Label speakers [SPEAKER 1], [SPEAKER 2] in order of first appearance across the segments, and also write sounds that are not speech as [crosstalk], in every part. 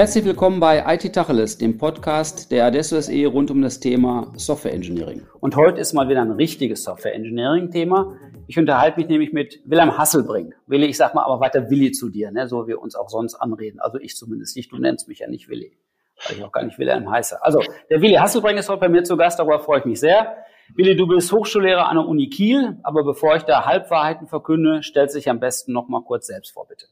[SPEAKER 1] Herzlich willkommen bei IT Tacheles, dem Podcast der Adesso SE rund um das Thema Software Engineering.
[SPEAKER 2] Und heute ist mal wieder ein richtiges Software Engineering Thema. Ich unterhalte mich nämlich mit Wilhelm Hasselbring. Willi, ich sag mal aber weiter Willi zu dir, ne, so wie wir uns auch sonst anreden. Also ich zumindest nicht. Du nennst mich ja nicht Willi, weil ich auch gar nicht Wilhelm heiße. Also der Willi Hasselbring ist heute bei mir zu Gast, darüber freue ich mich sehr. Willi, du bist Hochschullehrer an der Uni Kiel, aber bevor ich da Halbwahrheiten verkünde, stellt sich am besten noch mal kurz selbst vor, bitte.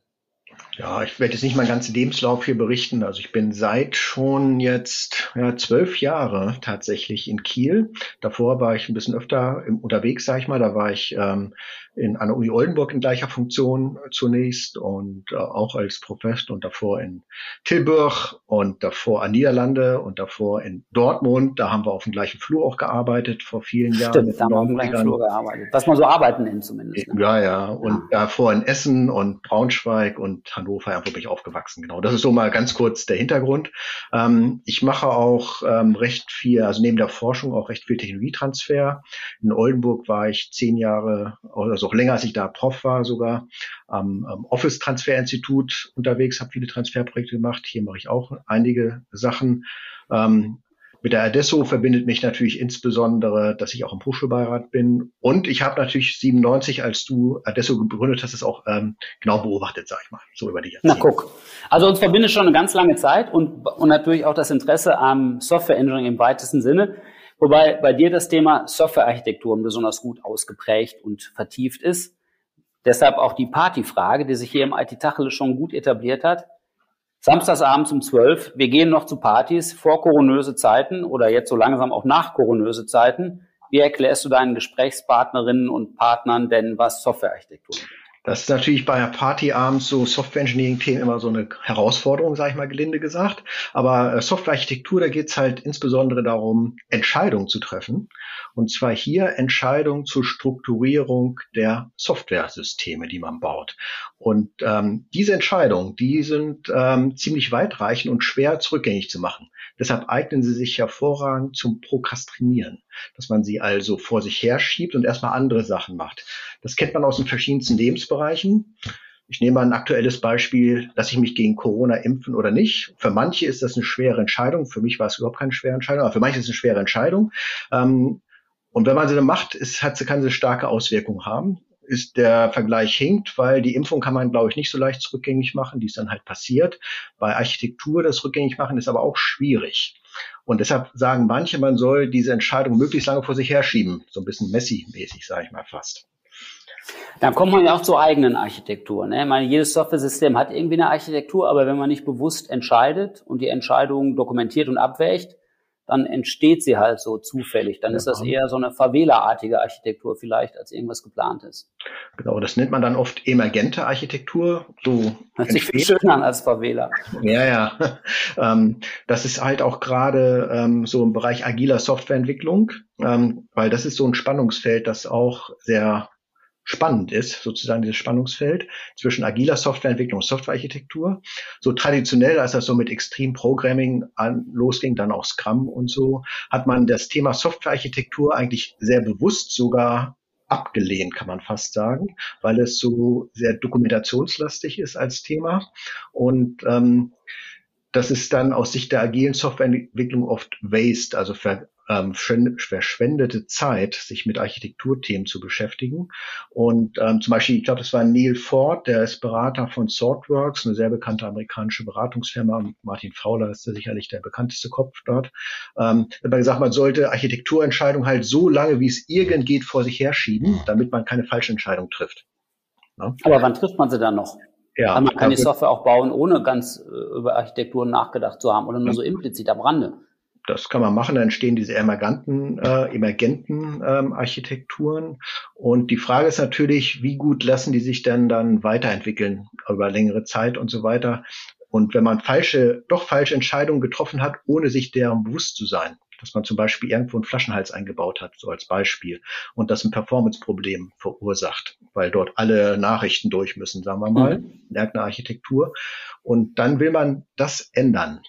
[SPEAKER 3] Ja, ich werde jetzt nicht meinen ganzen Lebenslauf hier berichten. Also ich bin seit schon jetzt ja, zwölf Jahre tatsächlich in Kiel. Davor war ich ein bisschen öfter im, unterwegs, sag ich mal. Da war ich ähm, in, an der Uni Oldenburg in gleicher Funktion zunächst und äh, auch als Professor und davor in Tilburg und davor an Niederlande und davor in Dortmund. Da haben wir auf dem gleichen Flur auch gearbeitet vor vielen Jahren.
[SPEAKER 2] Stimmt, da haben wir auf dem gleichen Flur gearbeitet. Was man so arbeiten nennt zumindest.
[SPEAKER 3] Ne? Ja, ja. Und ja. davor in Essen und Braunschweig und Hannover, ja, wo bin ich aufgewachsen. Genau. Das ist so mal ganz kurz der Hintergrund. Ähm, ich mache auch ähm, recht viel, also neben der Forschung auch recht viel Technologietransfer. In Oldenburg war ich zehn Jahre, also auch länger, als ich da Prof war sogar, am, am Office Transfer Institut unterwegs, habe viele Transferprojekte gemacht. Hier mache ich auch einige Sachen. Ähm, mit der Adesso verbindet mich natürlich insbesondere, dass ich auch im Hochschulbeirat bin. Und ich habe natürlich 97, als du Adesso gegründet hast, es auch ähm, genau beobachtet, sag ich mal, so über die
[SPEAKER 2] Jahrzehnte. Na guck. Also uns verbindet schon eine ganz lange Zeit und, und natürlich auch das Interesse am Software Engineering im weitesten Sinne. Wobei bei dir das Thema Softwarearchitektur besonders gut ausgeprägt und vertieft ist. Deshalb auch die Partyfrage, die sich hier im IT-Tachel schon gut etabliert hat. Samstagsabends um 12, wir gehen noch zu Partys vor koronöse Zeiten oder jetzt so langsam auch nach koronöse Zeiten. Wie erklärst du deinen Gesprächspartnerinnen und Partnern denn, was Softwarearchitektur ist?
[SPEAKER 3] Das ist natürlich bei einer Party abends so Software Engineering Themen immer so eine Herausforderung, sage ich mal gelinde gesagt. Aber äh, Softwarearchitektur, da geht es halt insbesondere darum, Entscheidungen zu treffen. Und zwar hier Entscheidungen zur Strukturierung der Softwaresysteme, die man baut. Und ähm, diese Entscheidungen, die sind ähm, ziemlich weitreichend und schwer zurückgängig zu machen. Deshalb eignen sie sich hervorragend zum Prokrastinieren, dass man sie also vor sich herschiebt und erstmal andere Sachen macht. Das kennt man aus den verschiedensten Lebensbereichen. Ich nehme mal ein aktuelles Beispiel, dass ich mich gegen Corona impfen oder nicht. Für manche ist das eine schwere Entscheidung. Für mich war es überhaupt keine schwere Entscheidung, aber für manche ist es eine schwere Entscheidung. Ähm, und wenn man sie dann macht, ist, hat, kann sie starke Auswirkungen haben. Ist der Vergleich hinkt, weil die Impfung kann man, glaube ich, nicht so leicht rückgängig machen. Die ist dann halt passiert. Bei Architektur das rückgängig machen ist aber auch schwierig. Und deshalb sagen manche, man soll diese Entscheidung möglichst lange vor sich herschieben. So ein bisschen Messi-mäßig, sage ich mal fast.
[SPEAKER 2] Dann kommt man ja auch zur eigenen Architektur. Ne? Ich meine, jedes Software-System hat irgendwie eine Architektur, aber wenn man nicht bewusst entscheidet und die Entscheidung dokumentiert und abwägt, dann entsteht sie halt so zufällig. Dann ja. ist das eher so eine Favela-artige Architektur vielleicht, als irgendwas geplant ist.
[SPEAKER 3] Genau, das nennt man dann oft emergente Architektur. So
[SPEAKER 2] Hört sich viel schöner an als Favela.
[SPEAKER 3] Ja, ja. [laughs] Ähm, das ist halt auch gerade ähm, so im Bereich agiler Softwareentwicklung, ähm, weil das ist so ein Spannungsfeld, das auch sehr spannend ist, sozusagen dieses Spannungsfeld zwischen agiler Softwareentwicklung und Softwarearchitektur. So traditionell, als das so mit Extreme Programming an, losging, dann auch Scrum und so, hat man das Thema Softwarearchitektur eigentlich sehr bewusst sogar abgelehnt, kann man fast sagen, weil es so sehr dokumentationslastig ist als Thema. Und ähm, das ist dann aus Sicht der agilen Softwareentwicklung oft Waste, also ver ähm, verschwendete Zeit, sich mit Architekturthemen zu beschäftigen. Und ähm, zum Beispiel, ich glaube, das war Neil Ford, der ist Berater von Swordworks, eine sehr bekannte amerikanische Beratungsfirma. Martin Fowler ist sicherlich der bekannteste Kopf dort. Ähm, hat man gesagt, man sollte Architekturentscheidungen halt so lange, wie es irgend geht, vor sich herschieben, damit man keine falsche Entscheidung trifft.
[SPEAKER 2] Ja? Aber wann trifft man sie dann noch? Ja, Weil man kann die Software auch bauen, ohne ganz äh, über Architektur nachgedacht zu haben oder nur so implizit am Rande
[SPEAKER 3] das kann man machen, dann entstehen diese emergenten, äh, emergenten ähm, Architekturen. Und die Frage ist natürlich, wie gut lassen die sich denn dann weiterentwickeln über längere Zeit und so weiter. Und wenn man falsche, doch falsche Entscheidungen getroffen hat, ohne sich deren bewusst zu sein, dass man zum Beispiel irgendwo einen Flaschenhals eingebaut hat, so als Beispiel, und das ein Performance-Problem verursacht, weil dort alle Nachrichten durch müssen, sagen wir mal, mhm. irgendeine Architektur. Und dann will man das ändern.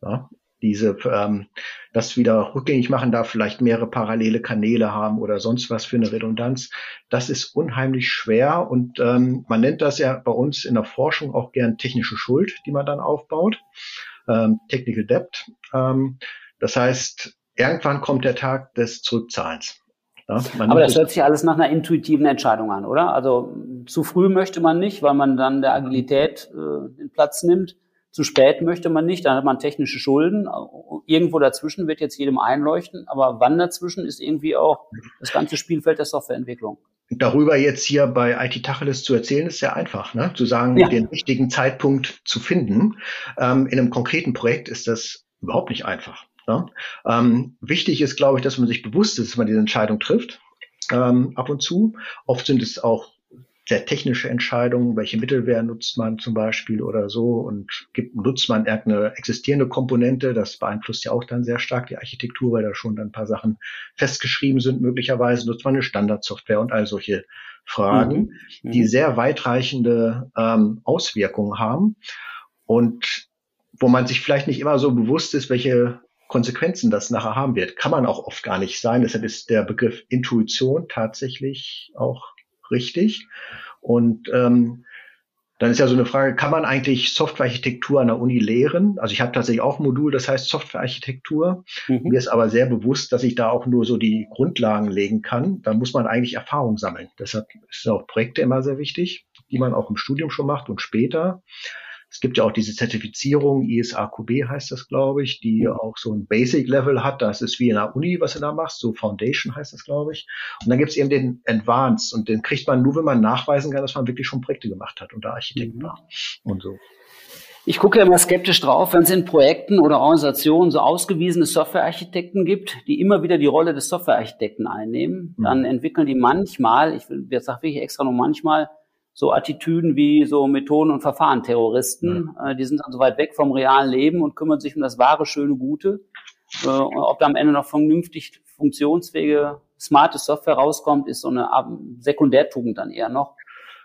[SPEAKER 3] Ja? Diese ähm, das wieder rückgängig machen darf, vielleicht mehrere parallele Kanäle haben oder sonst was für eine Redundanz. Das ist unheimlich schwer und ähm, man nennt das ja bei uns in der Forschung auch gern technische Schuld, die man dann aufbaut. ähm, Technical Debt. Ähm, das heißt, irgendwann kommt der Tag des Zurückzahlens.
[SPEAKER 2] Ja, Aber das hört sich alles nach einer intuitiven Entscheidung an, oder? Also zu früh möchte man nicht, weil man dann der Agilität äh, den Platz nimmt. Zu spät möchte man nicht, dann hat man technische Schulden. Irgendwo dazwischen wird jetzt jedem einleuchten, aber wann dazwischen ist irgendwie auch das ganze Spielfeld der Softwareentwicklung.
[SPEAKER 3] Darüber jetzt hier bei IT Tacheles zu erzählen, ist sehr einfach. Ne? Zu sagen, ja. den richtigen Zeitpunkt zu finden. Ähm, in einem konkreten Projekt ist das überhaupt nicht einfach. Ne? Ähm, wichtig ist, glaube ich, dass man sich bewusst ist, dass man diese Entscheidung trifft. Ähm, ab und zu. Oft sind es auch sehr technische Entscheidungen, welche Mittelwehr nutzt man zum Beispiel oder so und gibt, nutzt man irgendeine existierende Komponente, das beeinflusst ja auch dann sehr stark die Architektur, weil da schon dann ein paar Sachen festgeschrieben sind. Möglicherweise nutzt man eine Standardsoftware und all solche Fragen, mhm. die mhm. sehr weitreichende ähm, Auswirkungen haben und wo man sich vielleicht nicht immer so bewusst ist, welche Konsequenzen das nachher haben wird. Kann man auch oft gar nicht sein. Deshalb ist der Begriff Intuition tatsächlich auch richtig. Und ähm, dann ist ja so eine Frage, kann man eigentlich Softwarearchitektur an der Uni lehren? Also ich habe tatsächlich auch ein Modul, das heißt Softwarearchitektur. Mhm. Mir ist aber sehr bewusst, dass ich da auch nur so die Grundlagen legen kann. Da muss man eigentlich Erfahrung sammeln. Deshalb sind auch Projekte immer sehr wichtig, die man auch im Studium schon macht und später. Es gibt ja auch diese Zertifizierung, ISAQB heißt das, glaube ich, die auch so ein Basic-Level hat. Das ist wie in der Uni, was du da machst. So Foundation heißt das, glaube ich. Und dann gibt es eben den Advanced und den kriegt man nur, wenn man nachweisen kann, dass man wirklich schon Projekte gemacht hat und da Architekt mhm. war und so.
[SPEAKER 2] Ich gucke ja immer skeptisch drauf, wenn es in Projekten oder Organisationen so ausgewiesene Softwarearchitekten gibt, die immer wieder die Rolle des Softwarearchitekten einnehmen, mhm. dann entwickeln die manchmal, ich will jetzt sage wirklich extra nur manchmal, so Attitüden wie so Methoden- und Verfahrenterroristen. Ja. Äh, die sind also weit weg vom realen Leben und kümmern sich um das wahre, schöne, Gute. Äh, und ob da am Ende noch vernünftig funktionsfähige, smarte Software rauskommt, ist so eine Sekundärtugend dann eher noch.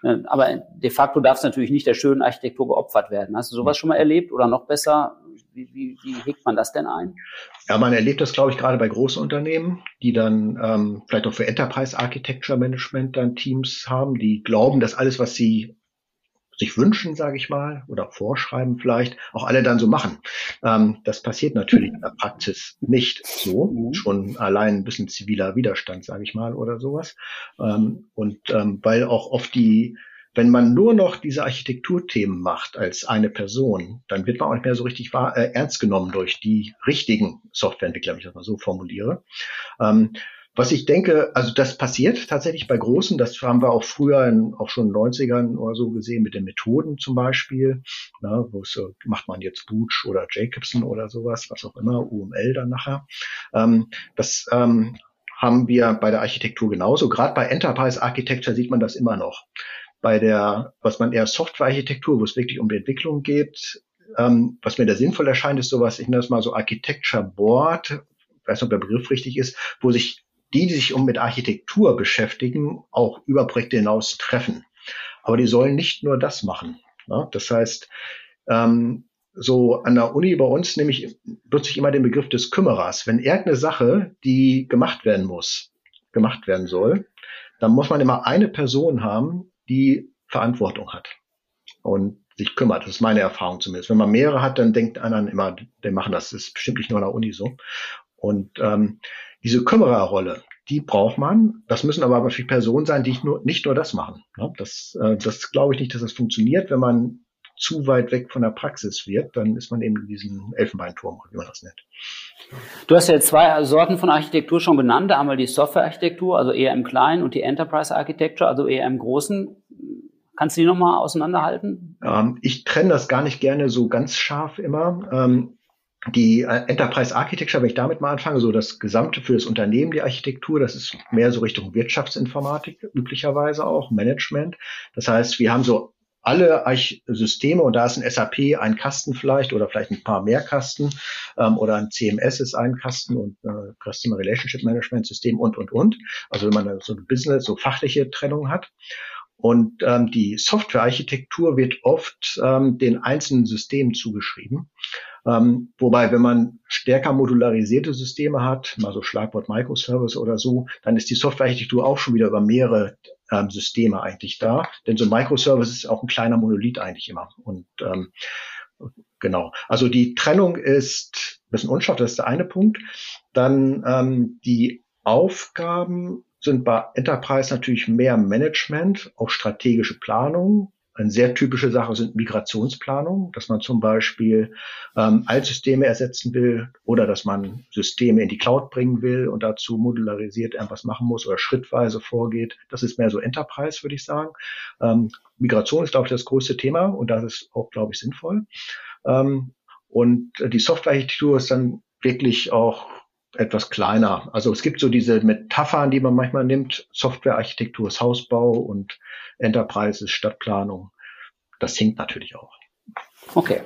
[SPEAKER 2] Äh, aber de facto darf es natürlich nicht der schönen Architektur geopfert werden. Hast du sowas schon mal erlebt oder noch besser? Wie, wie, wie hegt man das denn ein?
[SPEAKER 3] Ja, man erlebt das, glaube ich, gerade bei großen Unternehmen, die dann ähm, vielleicht auch für Enterprise Architecture Management dann Teams haben, die glauben, dass alles, was sie sich wünschen, sage ich mal, oder vorschreiben vielleicht, auch alle dann so machen. Ähm, das passiert natürlich in der Praxis nicht so. Mhm. Schon allein ein bisschen ziviler Widerstand, sage ich mal, oder sowas. Ähm, und ähm, weil auch oft die wenn man nur noch diese Architekturthemen macht als eine Person, dann wird man auch nicht mehr so richtig wahr, äh, ernst genommen durch die richtigen Softwareentwickler, wenn ich das mal so formuliere. Ähm, was ich denke, also das passiert tatsächlich bei Großen, das haben wir auch früher, in, auch schon in den 90ern oder so gesehen, mit den Methoden zum Beispiel, na, wo es, so, macht man jetzt Booch oder Jacobson oder sowas, was auch immer, UML dann nachher. Ähm, das ähm, haben wir bei der Architektur genauso. Gerade bei Enterprise Architecture sieht man das immer noch. Bei der, was man eher Softwarearchitektur, wo es wirklich um die Entwicklung geht, ähm, was mir da sinnvoll erscheint, ist sowas, ich nenne das mal so Architecture Board, ich weiß nicht, ob der Begriff richtig ist, wo sich die, die sich um mit Architektur beschäftigen, auch über Projekte hinaus treffen. Aber die sollen nicht nur das machen. Ne? Das heißt, ähm, so an der Uni bei uns nämlich nutze ich immer den Begriff des Kümmerers. Wenn irgendeine Sache, die gemacht werden muss, gemacht werden soll, dann muss man immer eine Person haben, die Verantwortung hat und sich kümmert. Das ist meine Erfahrung zumindest. Wenn man mehrere hat, dann denkt einer immer, der machen das. Das ist bestimmt nicht nur an der Uni so. Und ähm, diese Kümmererrolle, die braucht man. Das müssen aber natürlich Personen sein, die nur, nicht nur das machen. Das, äh, das glaube ich nicht, dass das funktioniert. Wenn man zu weit weg von der Praxis wird, dann ist man eben in diesem Elfenbeinturm, wie man das nennt.
[SPEAKER 2] Du hast ja zwei Sorten von Architektur schon benannt. Einmal die Softwarearchitektur, also eher im Kleinen, und die Enterprise Architecture, also eher im Großen. Kannst du die nochmal auseinanderhalten?
[SPEAKER 3] Ähm, ich trenne das gar nicht gerne so ganz scharf immer. Ähm, die äh, Enterprise Architecture, wenn ich damit mal anfange, so das Gesamte für das Unternehmen, die Architektur, das ist mehr so Richtung Wirtschaftsinformatik üblicherweise auch, Management. Das heißt, wir haben so alle Systeme und da ist ein SAP ein Kasten vielleicht oder vielleicht ein paar mehr Kasten ähm, oder ein CMS ist ein Kasten und äh, Customer Relationship Management System und und und. Also wenn man so ein Business, so fachliche Trennung hat. Und ähm, die Softwarearchitektur wird oft ähm, den einzelnen Systemen zugeschrieben. Ähm, wobei, wenn man stärker modularisierte Systeme hat, mal so Schlagwort Microservice oder so, dann ist die Softwarearchitektur auch schon wieder über mehrere ähm, Systeme eigentlich da. Denn so ein Microservice ist auch ein kleiner Monolith eigentlich immer. Und ähm, genau. Also die Trennung ist ein bisschen unscharf, das ist der eine Punkt. Dann ähm, die Aufgaben sind bei Enterprise natürlich mehr Management, auch strategische Planung. Eine sehr typische Sache sind Migrationsplanungen, dass man zum Beispiel ähm, Altsysteme ersetzen will oder dass man Systeme in die Cloud bringen will und dazu modularisiert irgendwas machen muss oder schrittweise vorgeht. Das ist mehr so Enterprise, würde ich sagen. Ähm, Migration ist, glaube ich, das größte Thema und das ist auch, glaube ich, sinnvoll. Ähm, und die Softwarearchitektur ist dann wirklich auch etwas kleiner. Also es gibt so diese Metaphern, die man manchmal nimmt. Softwarearchitektur ist Hausbau und Enterprise ist Stadtplanung. Das hinkt natürlich auch.
[SPEAKER 2] Okay.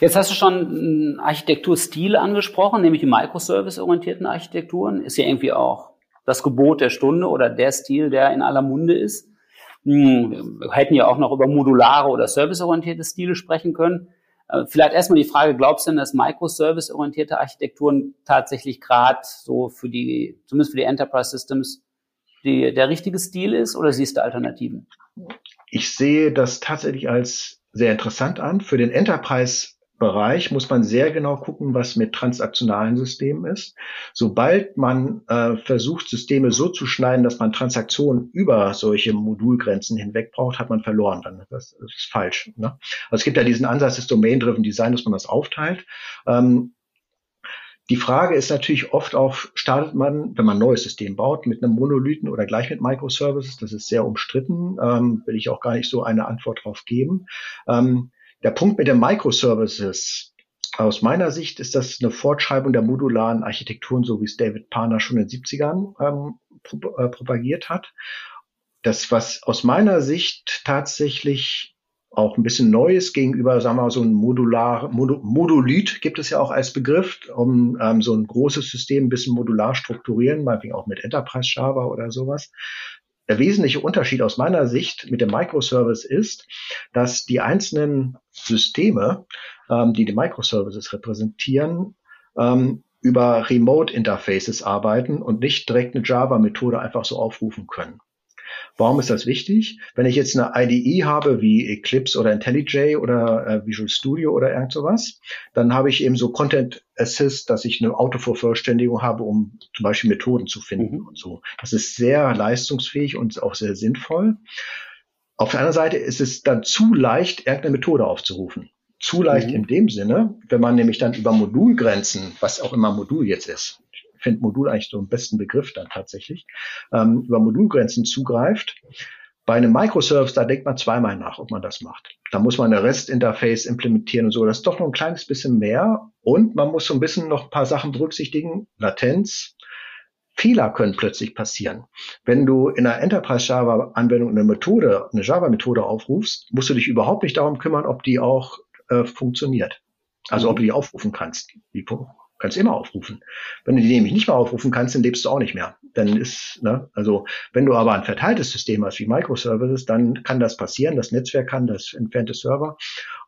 [SPEAKER 2] Jetzt hast du schon einen Architekturstil angesprochen, nämlich die Microservice-orientierten Architekturen. Ist ja irgendwie auch das Gebot der Stunde oder der Stil, der in aller Munde ist. Hm, wir hätten ja auch noch über modulare oder serviceorientierte Stile sprechen können. Äh, vielleicht erstmal die Frage, glaubst du denn, dass Microservice-orientierte Architekturen tatsächlich gerade so für die, zumindest für die Enterprise Systems, die, der richtige Stil ist oder siehst du Alternativen?
[SPEAKER 3] Ich sehe das tatsächlich als sehr interessant an. Für den Enterprise Bereich muss man sehr genau gucken, was mit transaktionalen Systemen ist. Sobald man äh, versucht, Systeme so zu schneiden, dass man Transaktionen über solche Modulgrenzen hinweg braucht, hat man verloren. Dann das, das ist falsch. Ne? Also es gibt ja diesen Ansatz des Domain-Driven Design, dass man das aufteilt. Ähm, die Frage ist natürlich oft auch, startet man, wenn man ein neues System baut, mit einem Monolithen oder gleich mit Microservices? Das ist sehr umstritten, ähm, will ich auch gar nicht so eine Antwort drauf geben. Ähm, der Punkt mit den Microservices, aus meiner Sicht ist das eine Fortschreibung der modularen Architekturen, so wie es David Parner schon in den 70ern ähm, äh, propagiert hat. Das, was aus meiner Sicht tatsächlich auch ein bisschen Neues gegenüber, sagen wir mal, so ein modular, Modu, Modulit gibt es ja auch als Begriff, um ähm, so ein großes System ein bisschen modular strukturieren, meinetwegen auch mit Enterprise Java oder sowas. Der wesentliche Unterschied aus meiner Sicht mit dem Microservice ist, dass die einzelnen Systeme, ähm, die die Microservices repräsentieren, ähm, über Remote Interfaces arbeiten und nicht direkt eine Java-Methode einfach so aufrufen können. Warum ist das wichtig? Wenn ich jetzt eine IDE habe wie Eclipse oder IntelliJ oder äh, Visual Studio oder irgend sowas, dann habe ich eben so Content Assist, dass ich eine Autovervollständigung habe, um zum Beispiel Methoden zu finden mhm. und so. Das ist sehr leistungsfähig und auch sehr sinnvoll. Auf der anderen Seite ist es dann zu leicht, irgendeine Methode aufzurufen. Zu leicht mhm. in dem Sinne, wenn man nämlich dann über Modulgrenzen, was auch immer Modul jetzt ist, finde Modul eigentlich so einen besten Begriff dann tatsächlich, ähm, über Modulgrenzen zugreift. Bei einem Microservice, da denkt man zweimal nach, ob man das macht. Da muss man eine REST-Interface implementieren und so. Das ist doch noch ein kleines bisschen mehr. Und man muss so ein bisschen noch ein paar Sachen berücksichtigen. Latenz, Fehler können plötzlich passieren. Wenn du in einer Enterprise Java Anwendung eine Methode, eine Java Methode aufrufst, musst du dich überhaupt nicht darum kümmern, ob die auch äh, funktioniert. Also ob du die aufrufen kannst. Die kannst immer aufrufen. Wenn du die nämlich nicht mehr aufrufen kannst, dann lebst du auch nicht mehr. Dann ist, ne, also wenn du aber ein verteiltes System hast wie Microservices, dann kann das passieren. Das Netzwerk kann, das entfernte Server.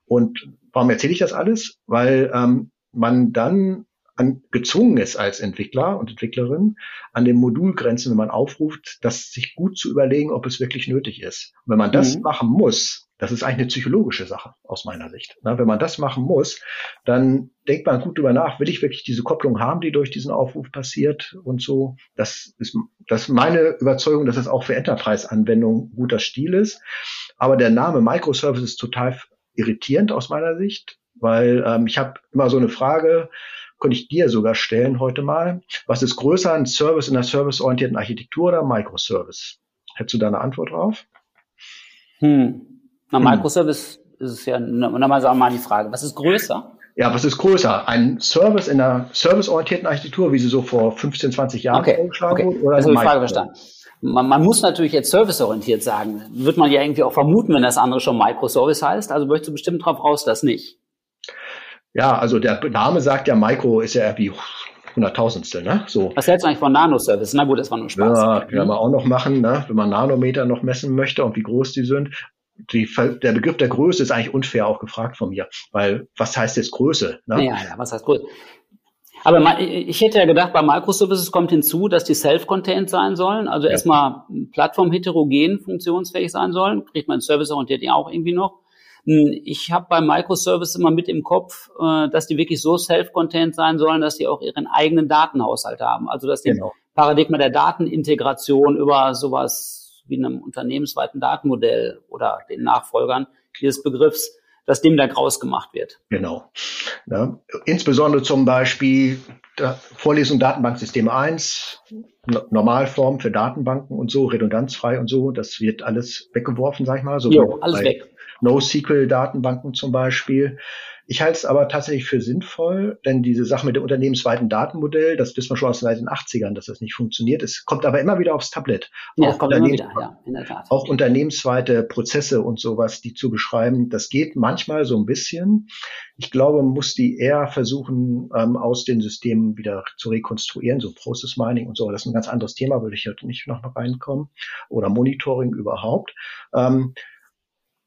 [SPEAKER 3] Und warum erzähle ich das alles? Weil ähm, man dann an, gezwungen ist als Entwickler und Entwicklerin, an den Modulgrenzen, wenn man aufruft, das sich gut zu überlegen, ob es wirklich nötig ist. Und wenn man das mhm. machen muss, das ist eigentlich eine psychologische Sache aus meiner Sicht. Na, wenn man das machen muss, dann denkt man gut drüber nach, will ich wirklich diese Kopplung haben, die durch diesen Aufruf passiert und so. Das ist, das ist meine Überzeugung, dass es auch für Enterprise-Anwendungen guter Stil ist. Aber der Name Microservice ist total irritierend aus meiner Sicht, weil ähm, ich habe immer so eine Frage, könnte ich dir sogar stellen heute mal. Was ist größer, ein Service in der serviceorientierten Architektur oder Microservice? Hättest du da eine Antwort drauf?
[SPEAKER 2] Hm. Na, hm. Microservice hm. ist es ja, nochmal sagen wir mal die Frage, was ist größer?
[SPEAKER 3] Ja, was ist größer? Ein Service in der serviceorientierten Architektur, wie sie so vor 15, 20 Jahren
[SPEAKER 2] okay. vorgeschlagen okay. wurde? Oder also die Frage verstanden. Man, man, muss natürlich jetzt serviceorientiert sagen. Wird man ja irgendwie auch vermuten, wenn das andere schon Microservice heißt. Also möchtest du bestimmt drauf raus, dass nicht.
[SPEAKER 3] Ja, also der Name sagt ja, Micro ist ja irgendwie Hunderttausendstel, ne? So.
[SPEAKER 2] Was hältst du eigentlich von Nanoservice? Na gut, das war nur Spaß.
[SPEAKER 3] Ja, kann man auch noch machen, ne? Wenn man Nanometer noch messen möchte und wie groß die sind. Die, der Begriff der Größe ist eigentlich unfair auch gefragt von mir, weil was heißt jetzt Größe?
[SPEAKER 2] Ne? Ja, ja, was heißt Größe? Aber ich hätte ja gedacht, bei Microservices kommt hinzu, dass die self-contained sein sollen, also ja. erstmal plattformheterogen funktionsfähig sein sollen. Kriegt man serviceorientiert ja auch irgendwie noch. Hm, ich habe bei Microservices immer mit im Kopf, äh, dass die wirklich so self-contained sein sollen, dass sie auch ihren eigenen Datenhaushalt haben. Also dass die genau. Paradigma der Datenintegration über sowas wie einem unternehmensweiten Datenmodell oder den Nachfolgern dieses Begriffs, dass dem da graus gemacht wird.
[SPEAKER 3] Genau. Ja, insbesondere zum Beispiel Vorlesung Datenbanksystem 1, Normalform für Datenbanken und so, redundanzfrei und so, das wird alles weggeworfen, sag ich mal. So
[SPEAKER 2] jo, alles weg.
[SPEAKER 3] NoSQL-Datenbanken zum Beispiel. Ich halte es aber tatsächlich für sinnvoll, denn diese Sache mit dem unternehmensweiten Datenmodell, das wissen wir schon aus den 80ern, dass das nicht funktioniert. Es kommt aber immer wieder aufs Tablet.
[SPEAKER 2] Ja, auch, kommt immer wieder, ja,
[SPEAKER 3] auch unternehmensweite Prozesse und sowas, die zu beschreiben, das geht manchmal so ein bisschen. Ich glaube, man muss die eher versuchen, ähm, aus den Systemen wieder zu rekonstruieren, so Process Mining und so. Das ist ein ganz anderes Thema, würde ich heute nicht noch mal reinkommen. Oder Monitoring überhaupt. Ähm,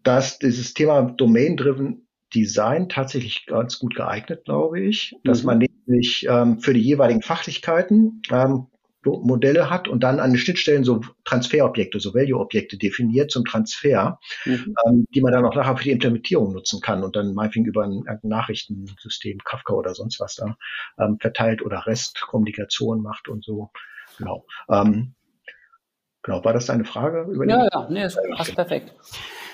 [SPEAKER 3] dass dieses Thema Domain-Driven Design tatsächlich ganz gut geeignet, glaube ich, dass mhm. man nämlich ähm, für die jeweiligen Fachlichkeiten ähm, Modelle hat und dann an den Schnittstellen so Transferobjekte, so Value-Objekte definiert zum Transfer, mhm. ähm, die man dann auch nachher für die Implementierung nutzen kann und dann meinetwegen über ein, ein Nachrichtensystem, Kafka oder sonst was da ähm, verteilt oder Restkommunikation macht und so. Genau. Ähm, genau, war das deine Frage?
[SPEAKER 2] ja, ja, nee, das passt perfekt.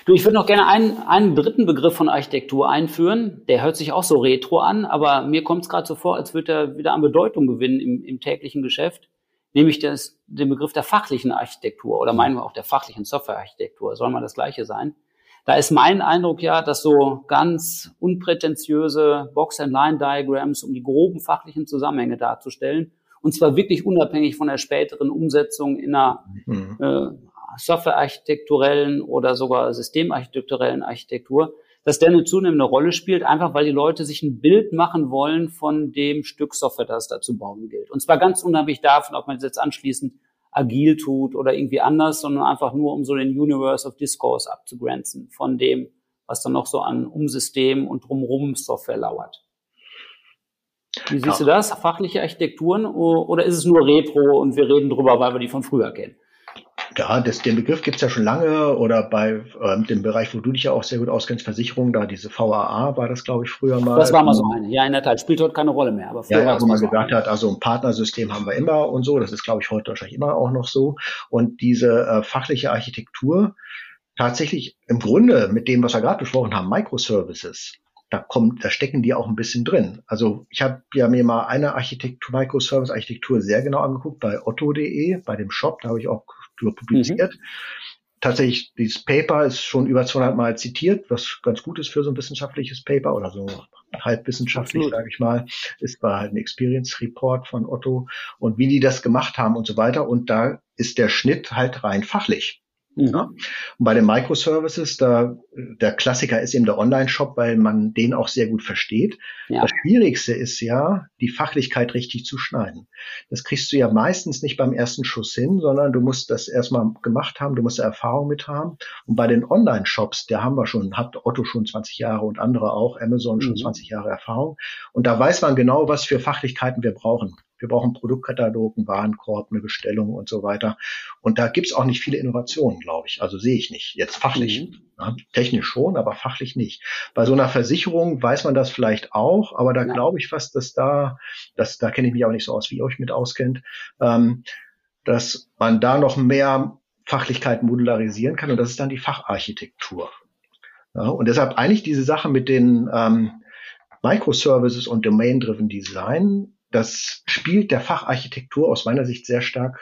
[SPEAKER 2] Du, ich würde noch gerne einen, einen dritten Begriff von Architektur einführen. Der hört sich auch so retro an, aber mir kommt es gerade so vor, als würde er wieder an Bedeutung gewinnen im, im täglichen Geschäft, nämlich das, den Begriff der fachlichen Architektur oder meinen wir auch der fachlichen Softwarearchitektur. Soll mal das Gleiche sein? Da ist mein Eindruck ja, dass so ganz unprätentiöse Box-and-Line-Diagrams, um die groben fachlichen Zusammenhänge darzustellen, und zwar wirklich unabhängig von der späteren Umsetzung in einer mhm. äh, softwarearchitekturellen oder sogar systemarchitekturellen Architektur, dass der eine zunehmende Rolle spielt, einfach weil die Leute sich ein Bild machen wollen von dem Stück Software, das da zu bauen gilt. Und zwar ganz unabhängig davon, ob man es jetzt anschließend agil tut oder irgendwie anders, sondern einfach nur, um so den Universe of Discourse abzugrenzen von dem, was dann noch so an Umsystem und drumherum Software lauert. Wie siehst ja. du das? Fachliche Architekturen oder ist es nur Retro und wir reden drüber, weil wir die von früher kennen?
[SPEAKER 3] Ja, das, den Begriff gibt's ja schon lange oder bei ähm, dem Bereich, wo du dich ja auch sehr gut auskennst, Versicherung, da diese VAA war das, glaube ich, früher mal.
[SPEAKER 2] Das war mal so eine, ja, in der Tat, spielt heute keine Rolle mehr.
[SPEAKER 3] Aber früher ja, ja, wo man so gesagt hat, also ein Partnersystem haben wir immer und so, das ist, glaube ich, heute wahrscheinlich immer auch noch so. Und diese äh, fachliche Architektur, tatsächlich im Grunde mit dem, was wir gerade besprochen haben, Microservices, da kommt, da stecken die auch ein bisschen drin. Also ich habe ja mir mal eine Architektur, Microservice-Architektur sehr genau angeguckt bei otto.de, bei dem Shop, da habe ich auch drüber publiziert. Mhm. Tatsächlich, dieses Paper ist schon über 200 Mal zitiert, was ganz gut ist für so ein wissenschaftliches Paper oder so halbwissenschaftlich, sage ich mal. Ist war halt ein Experience Report von Otto und wie die das gemacht haben und so weiter. Und da ist der Schnitt halt rein fachlich. Ja? Und bei den Microservices, da, der Klassiker ist eben der Online-Shop, weil man den auch sehr gut versteht. Ja. Das Schwierigste ist ja, die Fachlichkeit richtig zu schneiden. Das kriegst du ja meistens nicht beim ersten Schuss hin, sondern du musst das erstmal gemacht haben, du musst da Erfahrung mit haben. Und bei den Online-Shops, der haben wir schon, hat Otto schon 20 Jahre und andere auch, Amazon schon mhm. 20 Jahre Erfahrung. Und da weiß man genau, was für Fachlichkeiten wir brauchen. Wir brauchen Produktkatalog, einen Warenkorb, eine Bestellung und so weiter. Und da gibt's auch nicht viele Innovationen, glaube ich. Also sehe ich nicht. Jetzt fachlich. Mhm. Ja, technisch schon, aber fachlich nicht. Bei so einer Versicherung weiß man das vielleicht auch, aber da ja. glaube ich fast, dass da, das, da kenne ich mich auch nicht so aus, wie ihr euch mit auskennt, ähm, dass man da noch mehr Fachlichkeit modularisieren kann und das ist dann die Facharchitektur. Ja, und deshalb eigentlich diese Sache mit den ähm, Microservices und Domain-Driven Design das spielt der Facharchitektur aus meiner Sicht sehr stark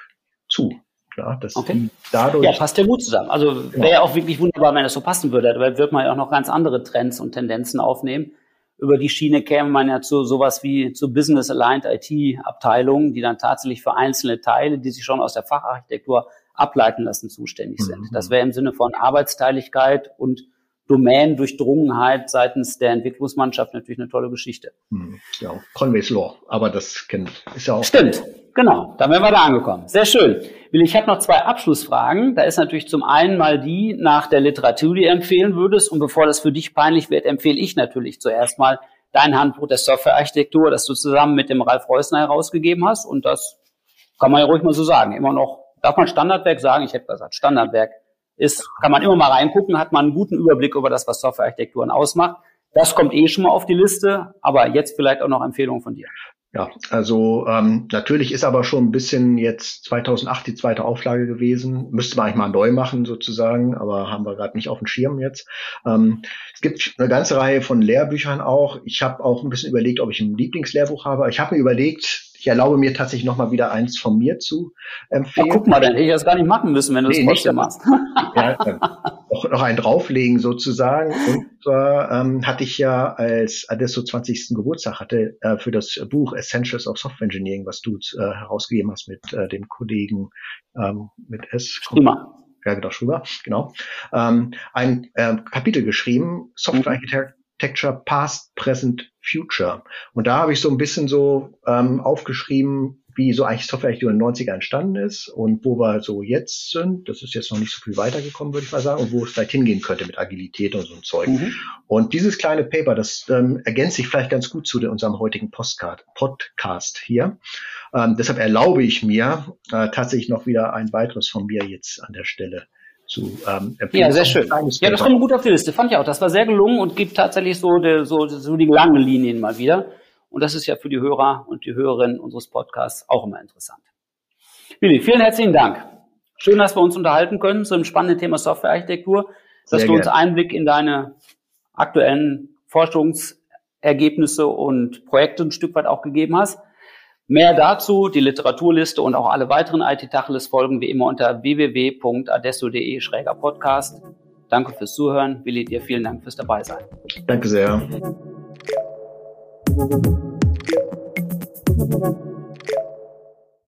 [SPEAKER 3] zu. Ja, das
[SPEAKER 2] okay. dadurch ja, passt ja gut zusammen. Also wäre ja auch wirklich wunderbar, wenn das so passen würde. Dabei wird man ja auch noch ganz andere Trends und Tendenzen aufnehmen. Über die Schiene käme man ja zu sowas wie zu Business Aligned IT Abteilungen, die dann tatsächlich für einzelne Teile, die sich schon aus der Facharchitektur ableiten lassen, zuständig sind. Mhm. Das wäre im Sinne von Arbeitsteiligkeit und Domain-Durchdrungenheit seitens der Entwicklungsmannschaft natürlich eine tolle Geschichte.
[SPEAKER 3] Hm, ja, Conway's Law, aber das kennt, ist ja auch.
[SPEAKER 2] Stimmt, genau, da wären wir da angekommen. Sehr schön. Willi, ich habe noch zwei Abschlussfragen. Da ist natürlich zum einen mal die nach der Literatur, die du empfehlen würdest. Und bevor das für dich peinlich wird, empfehle ich natürlich zuerst mal dein Handbuch der Softwarearchitektur, das du zusammen mit dem Ralf Reusner herausgegeben hast. Und das kann man ja ruhig mal so sagen. Immer noch, darf man Standardwerk sagen? Ich hätte gesagt, Standardwerk ist, kann man immer mal reingucken, hat man einen guten Überblick über das, was Softwarearchitekturen ausmacht. Das kommt eh schon mal auf die Liste, aber jetzt vielleicht auch noch Empfehlungen von dir.
[SPEAKER 3] Ja, also ähm, natürlich ist aber schon ein bisschen jetzt 2008 die zweite Auflage gewesen. Müsste man eigentlich mal neu machen sozusagen, aber haben wir gerade nicht auf dem Schirm jetzt. Ähm, es gibt eine ganze Reihe von Lehrbüchern auch. Ich habe auch ein bisschen überlegt, ob ich ein Lieblingslehrbuch habe. Ich habe mir überlegt, ich erlaube mir tatsächlich noch mal wieder eins von mir zu empfehlen.
[SPEAKER 2] Ja, guck mal, dann hätte ich das gar nicht machen müssen, wenn du nee, das trotzdem machst.
[SPEAKER 3] ja, noch, noch einen drauflegen sozusagen. Und zwar ähm, hatte ich ja, als Adesso 20. Geburtstag hatte, äh, für das Buch Essentials of Software Engineering, was du äh, herausgegeben hast mit äh, dem Kollegen ähm, mit S.
[SPEAKER 2] Prima.
[SPEAKER 3] Ja, genau, Schruber, genau. Ähm, ein äh, Kapitel geschrieben, Software mhm. Architect Architecture Past, Present, Future. Und da habe ich so ein bisschen so ähm, aufgeschrieben, wie so eigentlich Softwarearchitektur in den 90er entstanden ist und wo wir so jetzt sind. Das ist jetzt noch nicht so viel weitergekommen, würde ich mal sagen, und wo es vielleicht hingehen könnte mit Agilität und so ein Zeug. Mhm. Und dieses kleine Paper, das ähm, ergänzt sich vielleicht ganz gut zu unserem heutigen Postcard, Podcast hier. Ähm, deshalb erlaube ich mir äh, tatsächlich noch wieder ein weiteres von mir jetzt an der Stelle zu
[SPEAKER 2] ähm, empfehlen. Ja, sehr schön. Ja, das kommt gut auf die Liste. Fand ich auch. Das war sehr gelungen und gibt tatsächlich so, de, so, so die langen Linien mal wieder. Und das ist ja für die Hörer und die Hörerinnen unseres Podcasts auch immer interessant. Willi, vielen herzlichen Dank. Schön, dass wir uns unterhalten können zu dem spannenden Thema Softwarearchitektur, dass sehr du uns Einblick in deine aktuellen Forschungsergebnisse und Projekte ein Stück weit auch gegeben hast. Mehr dazu, die Literaturliste und auch alle weiteren IT-Tacheles folgen wie immer unter www.adesso.de-podcast. Danke fürs Zuhören. Willi, dir vielen Dank fürs Dabeisein.
[SPEAKER 3] Danke sehr.